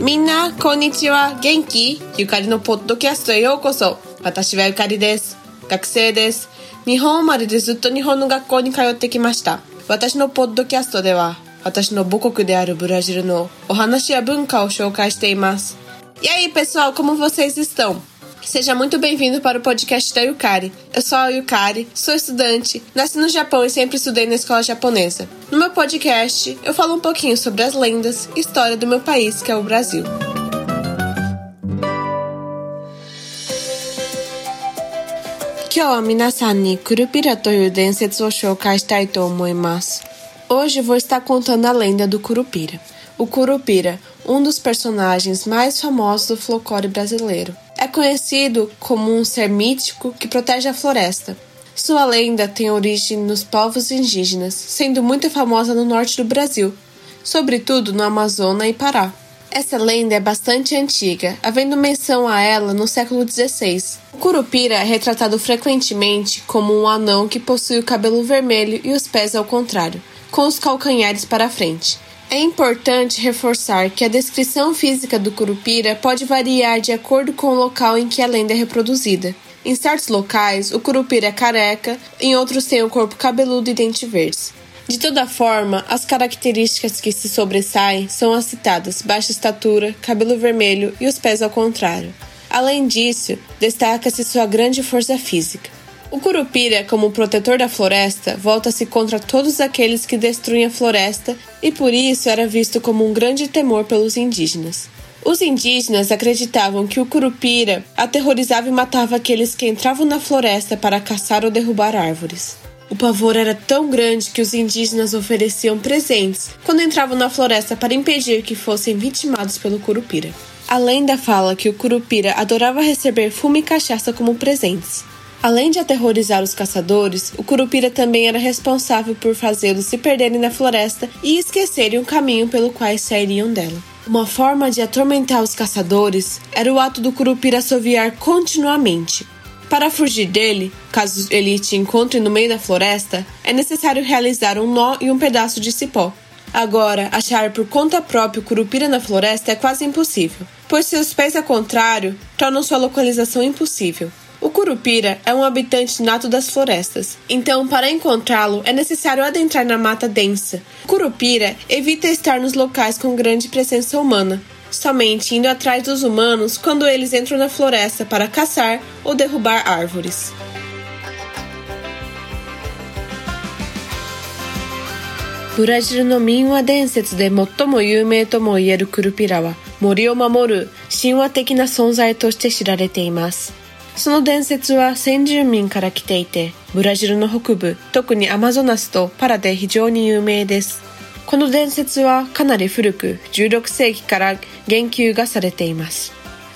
みんな、こんにちは。元気？ゆかりのポッドキャストへようこそ。私はゆかりです。学生です。日本生まれでずっと日本の学校に通ってきました。私のポッドキャストでは、私の母国であるブラジルのお話や文化を紹介しています。E aí, pessoal, como vocês estão? Seja muito bem-vindo para o podcast da Yukari. Eu sou a Yukari, sou estudante, nasci no Japão e sempre estudei na escola japonesa. No meu podcast, eu falo um pouquinho sobre as lendas e história do meu país, que é o Brasil. Hoje vou estar contando a lenda do Curupira. O Curupira, um dos personagens mais famosos do folclore brasileiro. É conhecido como um ser mítico que protege a floresta. Sua lenda tem origem nos povos indígenas, sendo muito famosa no norte do Brasil, sobretudo no Amazonas e Pará. Essa lenda é bastante antiga, havendo menção a ela no século XVI. O Curupira é retratado frequentemente como um anão que possui o cabelo vermelho e os pés ao contrário, com os calcanhares para frente. É importante reforçar que a descrição física do curupira pode variar de acordo com o local em que a lenda é reproduzida. Em certos locais, o curupira é careca, em outros tem o corpo cabeludo e dente verdes. De toda forma, as características que se sobressaem são as citadas: baixa estatura, cabelo vermelho e os pés ao contrário. Além disso, destaca-se sua grande força física. O Curupira, como protetor da floresta, volta-se contra todos aqueles que destruem a floresta e por isso era visto como um grande temor pelos indígenas. Os indígenas acreditavam que o Curupira aterrorizava e matava aqueles que entravam na floresta para caçar ou derrubar árvores. O pavor era tão grande que os indígenas ofereciam presentes quando entravam na floresta para impedir que fossem vitimados pelo Curupira. A lenda fala que o Curupira adorava receber fumo e cachaça como presentes. Além de aterrorizar os caçadores, o Curupira também era responsável por fazê-los se perderem na floresta e esquecerem o caminho pelo qual sairiam dela. Uma forma de atormentar os caçadores era o ato do Curupira assoviar continuamente. Para fugir dele, caso ele te encontre no meio da floresta, é necessário realizar um nó e um pedaço de cipó. Agora, achar por conta própria o Curupira na floresta é quase impossível, pois seus pés ao contrário tornam sua localização impossível. O curupira é um habitante nato das florestas, então para encontrá-lo é necessário adentrar na mata densa. O curupira evita estar nos locais com grande presença humana, somente indo atrás dos humanos quando eles entram na floresta para caçar ou derrubar árvores. Brasil no a densetsu de motomoyu me to moieru kurupira mori o mamoru shin wa teki sonzai toste shirarete. その伝説は先住民から来ていて、ブラジルの北部、特にアマゾナスとパラで非常に有名です。この伝説はかなり古く、16世紀から言及がされています。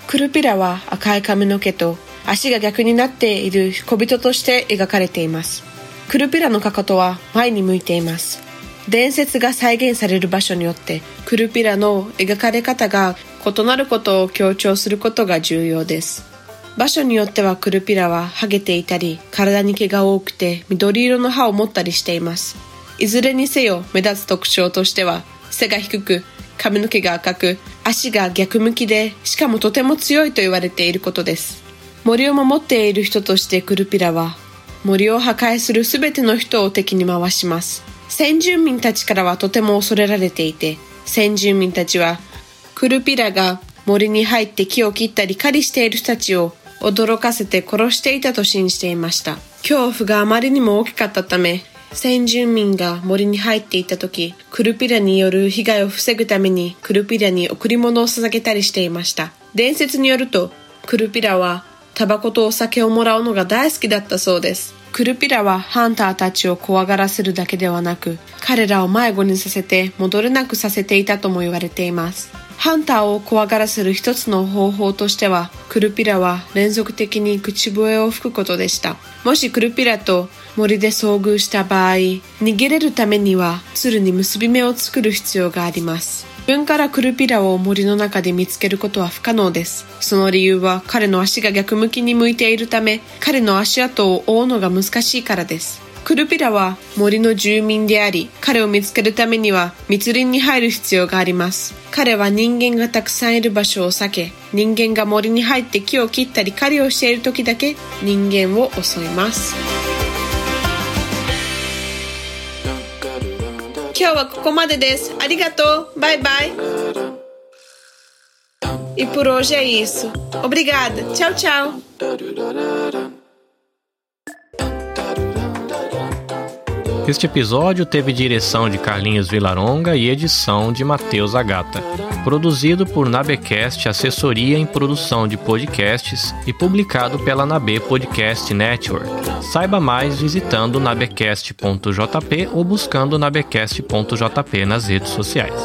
クルピラは赤い髪の毛と足が逆になっている小人として描かれています。クルピラのかかとは前に向いています。伝説が再現される場所によってクルピラの描かれ方が異なることを強調することが重要です。場所によってはクルピラはハゲていたり、体に毛が多くて緑色の歯を持ったりしています。いずれにせよ目立つ特徴としては、背が低く、髪の毛が赤く、足が逆向きで、しかもとても強いと言われていることです。森を守っている人としてクルピラは、森を破壊するすべての人を敵に回します。先住民たちからはとても恐れられていて、先住民たちは、クルピラが森に入って木を切ったり狩りしている人たちを驚かせて殺していたと信じていました。恐怖があまりにも大きかったため、先住民が森に入っていた時、クルピラによる被害を防ぐためにクルピラに贈り物を捧げたりしていました。伝説によると、クルピラはタバコとお酒をもらうのが大好きだったそうです。クルピラはハンターたちを怖がらせるだけではなく、彼らを迷子にさせて戻れなくさせていたとも言われています。ハンターを怖がらせる一つの方法としては、クルピラは連続的に口笛を吹くことでした。もしクルピラと森で遭遇した場合、逃げれるためには鶴に結び目を作る必要があります。自分からクルピラを森の中で見つけることは不可能です。その理由は彼の足が逆向きに向いているため、彼の足跡を追うのが難しいからです。クルピラは森の住民であり、彼を見つけるためには密林に入る必要があります。彼は人間がたくさんいる場所を避け、人間が森に入って木を切ったり狩りをしている時だけ人間を襲います。今日はここまでです。ありがとう。バイバイ。E por hoje é isso. Obrigada. Tchau, tchau. Este episódio teve direção de Carlinhos Vilaronga e edição de Matheus Agata. Produzido por Nabecast Assessoria em Produção de Podcasts e publicado pela Nabe Podcast Network. Saiba mais visitando nabecast.jp ou buscando nabecast.jp nas redes sociais.